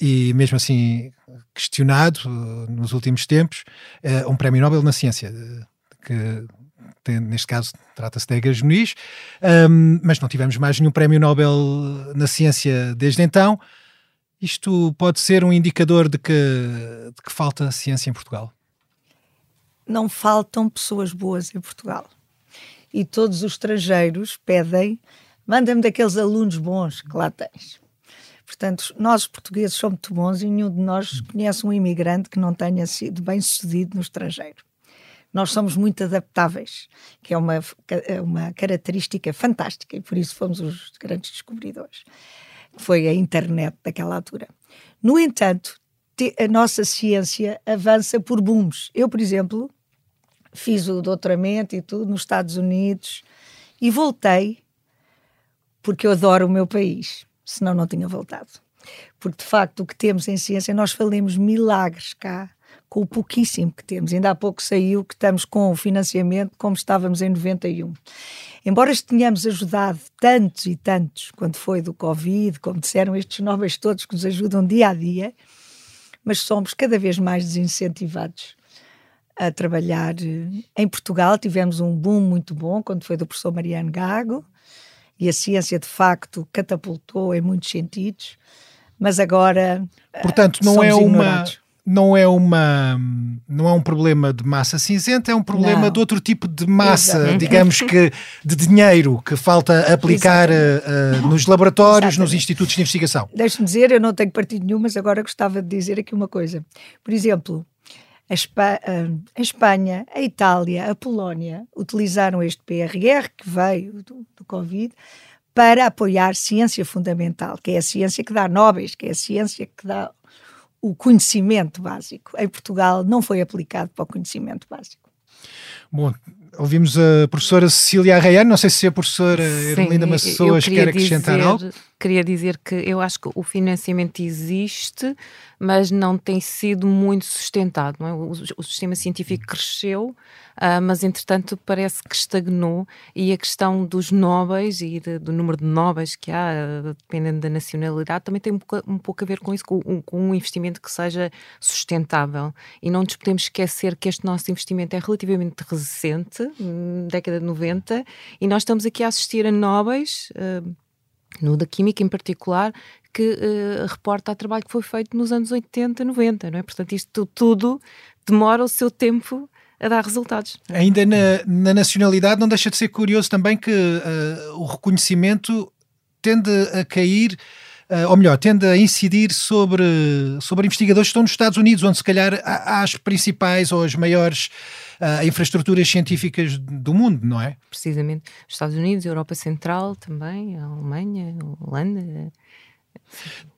e mesmo assim questionado uh, nos últimos tempos, um prémio Nobel na ciência, que tem, neste caso trata-se de Egas Muniz, um, mas não tivemos mais nenhum prémio Nobel na ciência desde então. Isto pode ser um indicador de que, de que falta ciência em Portugal? Não faltam pessoas boas em Portugal. E todos os estrangeiros pedem, manda-me daqueles alunos bons que lá tens. Portanto, nós portugueses somos muito bons e nenhum de nós conhece um imigrante que não tenha sido bem sucedido no estrangeiro. Nós somos muito adaptáveis, que é uma, é uma característica fantástica e por isso fomos os grandes descobridores foi a internet daquela altura. No entanto, a nossa ciência avança por booms. Eu, por exemplo, fiz o doutoramento e tudo nos Estados Unidos e voltei porque eu adoro o meu país, senão não tinha voltado. Porque de facto o que temos em ciência, nós falamos milagres cá, com o pouquíssimo que temos. Ainda há pouco saiu que estamos com o financiamento como estávamos em 91. Embora tenhamos ajudado tantos e tantos, quando foi do Covid, como disseram estes novos todos que nos ajudam dia a dia, mas somos cada vez mais desincentivados a trabalhar. Em Portugal tivemos um boom muito bom quando foi do professor Mariano Gago e a ciência de facto catapultou em muitos sentidos. mas agora. Portanto, não é uma. Ignorados não é uma não é um problema de massa cinzenta, é um problema não. de outro tipo de massa, Exato. digamos que de dinheiro que falta aplicar uh, nos laboratórios, Exatamente. nos institutos de investigação. Deixe-me dizer, eu não tenho partido nenhum, mas agora gostava de dizer aqui uma coisa. Por exemplo, a, Espa a Espanha, a Itália, a Polónia utilizaram este PRR que veio do, do Covid para apoiar ciência fundamental, que é a ciência que dá nobres, que é a ciência que dá o conhecimento básico. Em Portugal não foi aplicado para o conhecimento básico. Bom, ouvimos a professora Cecília Arraiano, não sei se a professora Ermelinda Massouas quer acrescentar dizer, algo. Queria dizer que eu acho que o financiamento existe, mas não tem sido muito sustentado. É? O, o, sistema científico cresceu, uh, mas entretanto parece que estagnou e a questão dos nobres e de, do número de nobres que há, dependendo da nacionalidade, também tem um, um pouco a ver com isso, com, um, com um investimento que seja sustentável. E não nos podemos esquecer que este nosso investimento é relativamente recente, hum, década de 90, e nós estamos aqui a assistir a nobres. Uh, no da Química em particular, que uh, reporta a trabalho que foi feito nos anos 80, 90, não é? Portanto, isto tudo demora o seu tempo a dar resultados. Ainda na, na nacionalidade, não deixa de ser curioso também que uh, o reconhecimento tende a cair uh, ou melhor, tende a incidir sobre, sobre investigadores que estão nos Estados Unidos, onde se calhar há, há as principais ou as maiores uh, infraestruturas científicas do mundo, não é? Precisamente. Estados Unidos, Europa Central também, a Alemanha, a Holanda.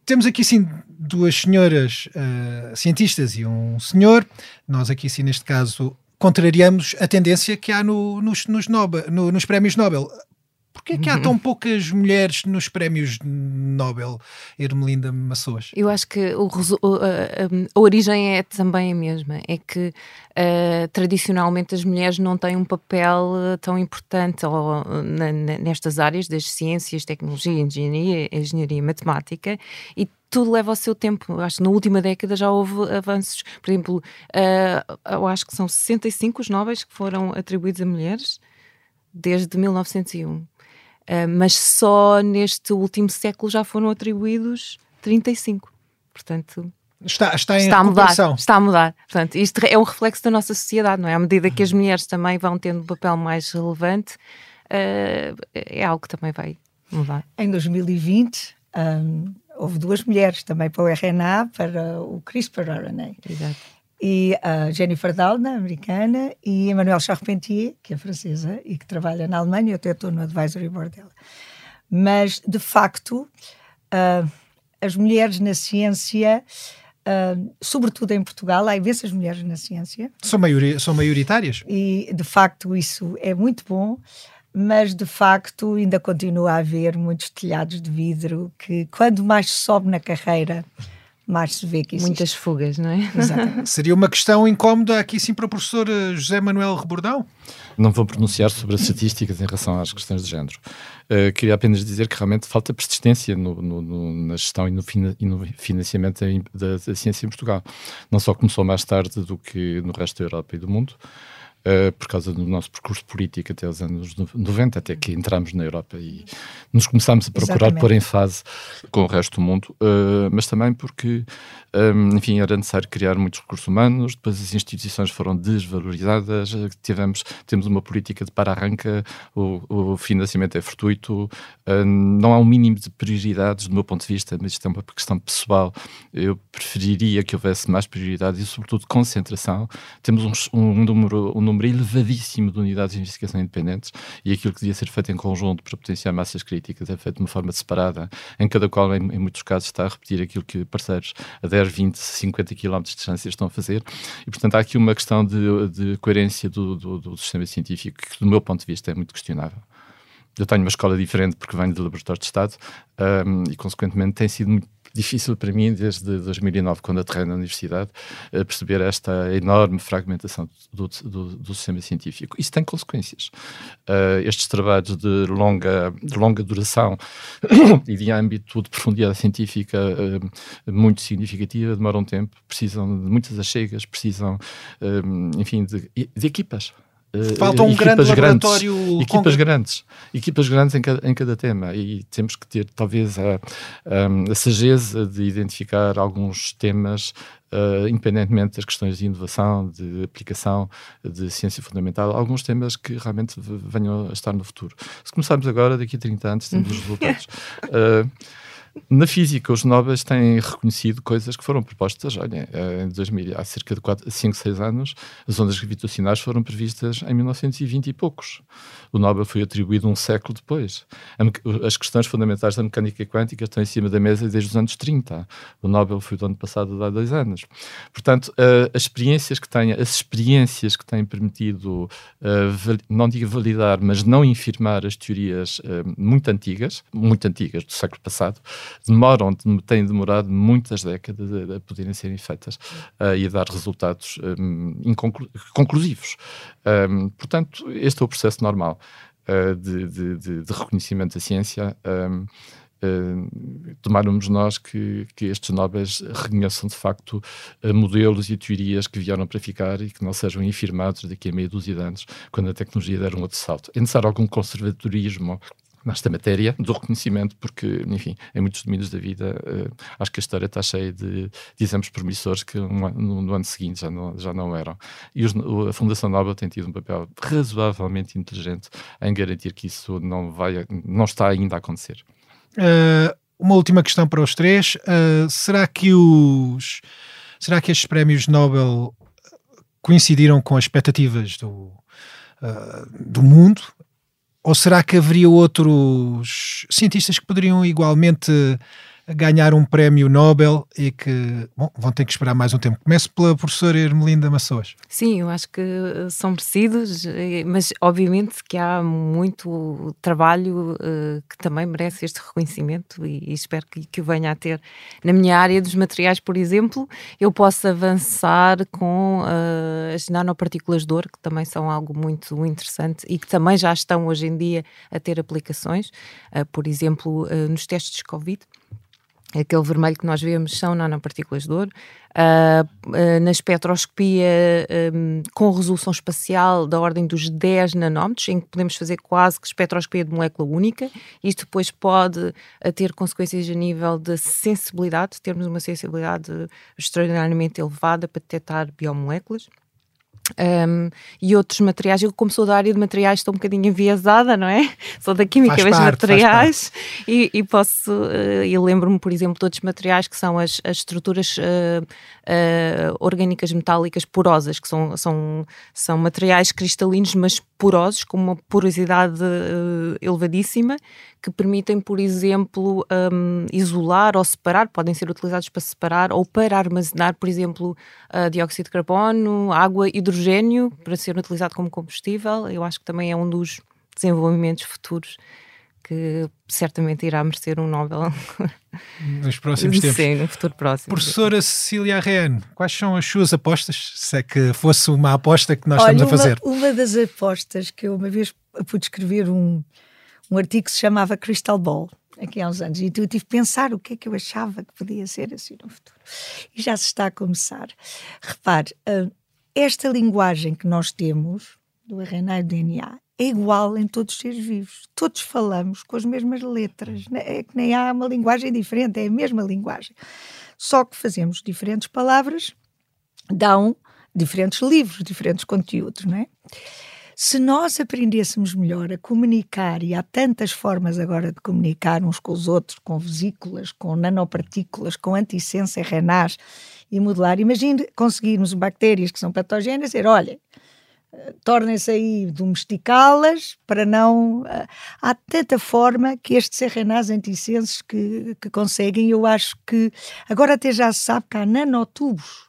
Temos aqui sim duas senhoras uh, cientistas e um senhor. Nós aqui sim neste caso contrariamos a tendência que há no, nos, nos, Nobel, no, nos prémios Nobel. Porquê é que há tão poucas mulheres nos prémios Nobel, Ermelinda Maçoas? Eu acho que o, a, a, origem é também a mesma. É que uh, tradicionalmente as mulheres não têm um papel eh, tão importante ou, na, nestas áreas das ciências, tecnologia, engenharia, engenharia matemática e tudo leva o seu tempo. Eu acho que na última década já houve avanços. Por exemplo, uh, eu acho que são 65 os Nobres que foram atribuídos a mulheres desde 1901. Uh, mas só neste último século já foram atribuídos 35. Portanto, Está, está, está a mudar, está a mudar. Portanto, isto é um reflexo da nossa sociedade, não é? À medida que as mulheres também vão tendo um papel mais relevante, uh, é algo que também vai mudar. Em 2020, um, houve duas mulheres também para o RNA, para o CRISPR-RNA. Exato e a Jennifer Doudna, americana, e Emmanuelle Charpentier, que é francesa e que trabalha na Alemanha, eu até estou no advisory board dela. Mas, de facto, uh, as mulheres na ciência, uh, sobretudo em Portugal, há imensas mulheres na ciência. São, maiori são maioritárias. E, de facto, isso é muito bom mas de facto ainda continua a haver muitos telhados de vidro que, quando mais sobe na carreira, mais se vê que existe. Muitas fugas, não é? Exatamente. <laughs> Seria uma questão incómoda aqui sim para o professor eh, José Manuel Rebordão? Não vou pronunciar sobre as estatísticas em relação às questões de género. Uh, queria apenas dizer que realmente falta persistência no, no, no, na gestão e no, fina, e no financiamento da, da, ciência em Portugal. Não só começou mais tarde do que no resto da Europa e do mundo, uh, por causa do nosso percurso político até os anos 90, até que entramos na Europa e nos começámos a procurar Exatamente. pôr em fase com o resto do mundo, uh, mas também porque, um, eh, enfim, era necessário criar muitos recursos humanos, depois as instituições foram desvalorizadas, tivemos, temos uma política de para-arranca, o, o, financiamento é fortuito, uh, não há um mínimo de prioridades do meu ponto de vista, mas isto é uma questão pessoal. Eu preferiria que houvesse mais prioridades e, sobretudo, concentração. Temos um, um número, um número número elevadíssimo de unidades de investigação independentes e aquilo que devia ser feito em conjunto para potenciar massas críticas é feito de uma forma separada, em cada qual, em, em muitos casos, está a repetir aquilo que parceiros a 10, 20, 50 km de distância estão a fazer. E, portanto, há aqui uma questão de, de coerência do, do, do sistema científico que, do meu ponto de vista, é muito questionável. Eu tenho uma escola diferente porque venho do laboratório de Estado um, e, consequentemente, tem sido muito difícil para mim, desde 2009, quando aterrei na universidade, perceber esta enorme fragmentação do, do, do sistema científico. Isso tem consequências. Uh, estes trabalhos de longa, de longa duração <coughs> e de âmbito de profundidade científica uh, muito significativa demoram tempo, precisam de muitas achegas, precisam, enfim, de, de equipas Falta um grande laboratório. Grandes, equipas grandes. Equipas grandes em cada, em cada tema. E temos que ter, talvez, a, a, a sageza de identificar alguns temas Uh, independentemente das questões de inovação, de aplicação, de ciência fundamental, alguns temas que realmente venham a estar no futuro. Se começarmos agora, daqui a 30 anos, temos os <laughs> resultados. Uh, na física, os Nobel têm reconhecido coisas que foram propostas, olha, eh, em 2000, há cerca de 4, 5, 6 anos, as ondas gravitacionais foram previstas em 1920 e poucos. O Nobel foi atribuído um século depois. As questões fundamentais da mecânica quântica estão em cima da mesa desde os anos 30. O Nobel foi do ano passado, há dois anos. Portanto, eh, as experiências que têm, as experiências que têm permitido, eh, não digo validar, mas não infirmar as teorias muito antigas, muito antigas do século passado, demoram, têm demorado muitas décadas a, a poderem serem feitas uh, e a dar resultados um, inconclu conclusivos. Um, portanto, este é o processo normal uh, de, de, de, reconhecimento da ciência. Um, Uh, tomarmos nós que, que estes Nobres reconheçam de facto uh, modelos e teorias que vieram para ficar e que não sejam infirmados daqui a meia dúzia de anos, quando a tecnologia der um outro salto. É necessário algum conservadorismo nesta matéria do reconhecimento, porque, enfim, em muitos domínios da vida, uh, acho que a história está cheia de, de exemplos promissores que um, no, no, ano seguinte já não, já não eram. E os, a Fundação Nobel tem tido um papel razoavelmente inteligente em garantir que isso não, vai, não está ainda a acontecer. Uh, uma última questão para os três. Uh, será que os será que estes prémios Nobel coincidiram com as expectativas do, uh, do mundo ou será que haveria outros cientistas que poderiam igualmente ganhar um prémio Nobel e que bom, vão ter que esperar mais um tempo. Começo pela professora Ermelinda Mações. Sim, eu acho que são merecidos, eh, mas obviamente que há muito trabalho uh, que também merece este reconhecimento e, e espero que, que o venha a ter. Na minha área dos materiais, por exemplo, eu posso avançar com uh, as nanopartículas de ouro, que também são algo muito interessante e que também já estão hoje em dia a ter aplicações, uh, por exemplo, nos testes de Covid aquele vermelho que nós vemos são nanopartículas de ouro. Uh, uh, na espectroscopia um, com resolução espacial da ordem dos 10 nanómetros, em que podemos fazer quase que espectroscopia de molécula única. Isto depois pode uh, ter consequências a nível de sensibilidade, termos uma sensibilidade extraordinariamente elevada para detectar biomoléculas. Um, e outros materiais. Eu, como sou da área de materiais, estou um bocadinho enviesada, não é? <laughs> Sou da química dos materiais <laughs> e, e, posso. Uh, e lembro-me, por exemplo, de outros materiais que são as, as estruturas uh, uh, orgânicas metálicas porosas, que são, são, são materiais cristalinos, mas porosos, com uma porosidade elevadíssima, que permitem, por exemplo, um, isolar ou separar, podem ser utilizados para separar ou para armazenar, por exemplo, uh, dióxido de carbono, água, hidrogênio, para ser utilizado como combustível. Eu acho que também é um dos desenvolvimentos futuros que certamente irá merecer um Nobel <laughs> nos próximos <laughs> tempos. Sim, no futuro próximo. Professora Cecília Arreano, quais são as suas apostas? Se é que fosse uma aposta que nós Olha, estamos a fazer. Uma, uma das apostas que eu uma vez pude escrever um, um artigo que se chamava Crystal Ball, aqui há uns anos, e eu tive que pensar o que é que eu achava que podia ser assim no futuro. E já se está a começar. Repare, uh, esta linguagem que nós temos, do RNA e do DNA, é igual em todos os seres vivos. Todos falamos com as mesmas letras. Né? É que nem há uma linguagem diferente, é a mesma linguagem. Só que fazemos diferentes palavras, dão diferentes livros, diferentes conteúdos, não é? Se nós aprendêssemos melhor a comunicar, e há tantas formas agora de comunicar uns com os outros, com vesículas, com nanopartículas, com antissensa RNAs e modular, imagine conseguirmos bactérias que são patógenas dizer, olha, tornem-se aí domesticá-las para não. Eh, há tanta forma que estes RNAs antissensos que, que conseguem, eu acho que agora até já se sabe que há nanotubos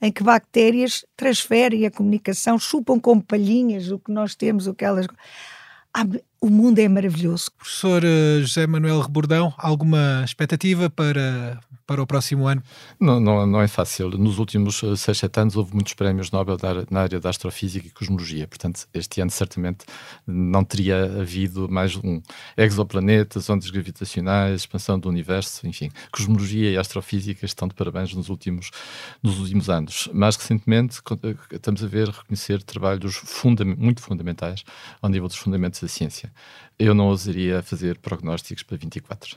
em que bactérias transferem a comunicação, chupam como palhinhas o que nós temos, o que elas. Há, o mundo é maravilhoso. Professor eh, José Manuel Rebordão, alguma expectativa para, para o próximo ano? Não, não, não é fácil. Nos últimos 6, eh, 7 anos houve muitos prémios Nobel na área da astrofísica e cosmologia. Portanto, este ano certamente não teria havido mais um exoplanetas, ondas gravitacionais, expansão do universo, enfim. Cosmologia e astrofísica estão de parabéns nos últimos, nos últimos anos. Mais recentemente, eh, estamos a ver reconhecer trabalhos funda muito fundamentais ao nível dos fundamentos da ciência. Eu não ousaria fazer prognósticos para 24.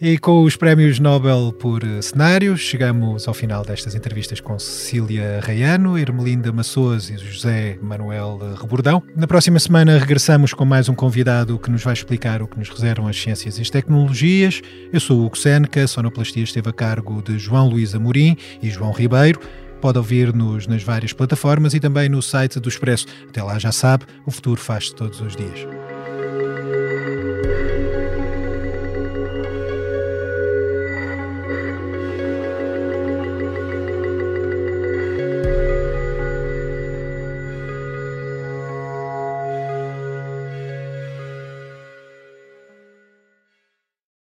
E com os prémios Nobel por cenários, chegamos ao final destas entrevistas com Cecília Reiano, Ermelinda Massoas e José Manuel Rebordão. Na próxima semana regressamos com mais um convidado que nos vai explicar o que nos reservam as ciências e as tecnologias. Eu sou o Hugo Seneca, Sonoplastia esteve a cargo de João Luís Amorim e João Ribeiro. Pode ouvir-nos nas várias plataformas e também no site do Expresso. Até lá já sabe, o futuro faz-se todos os dias.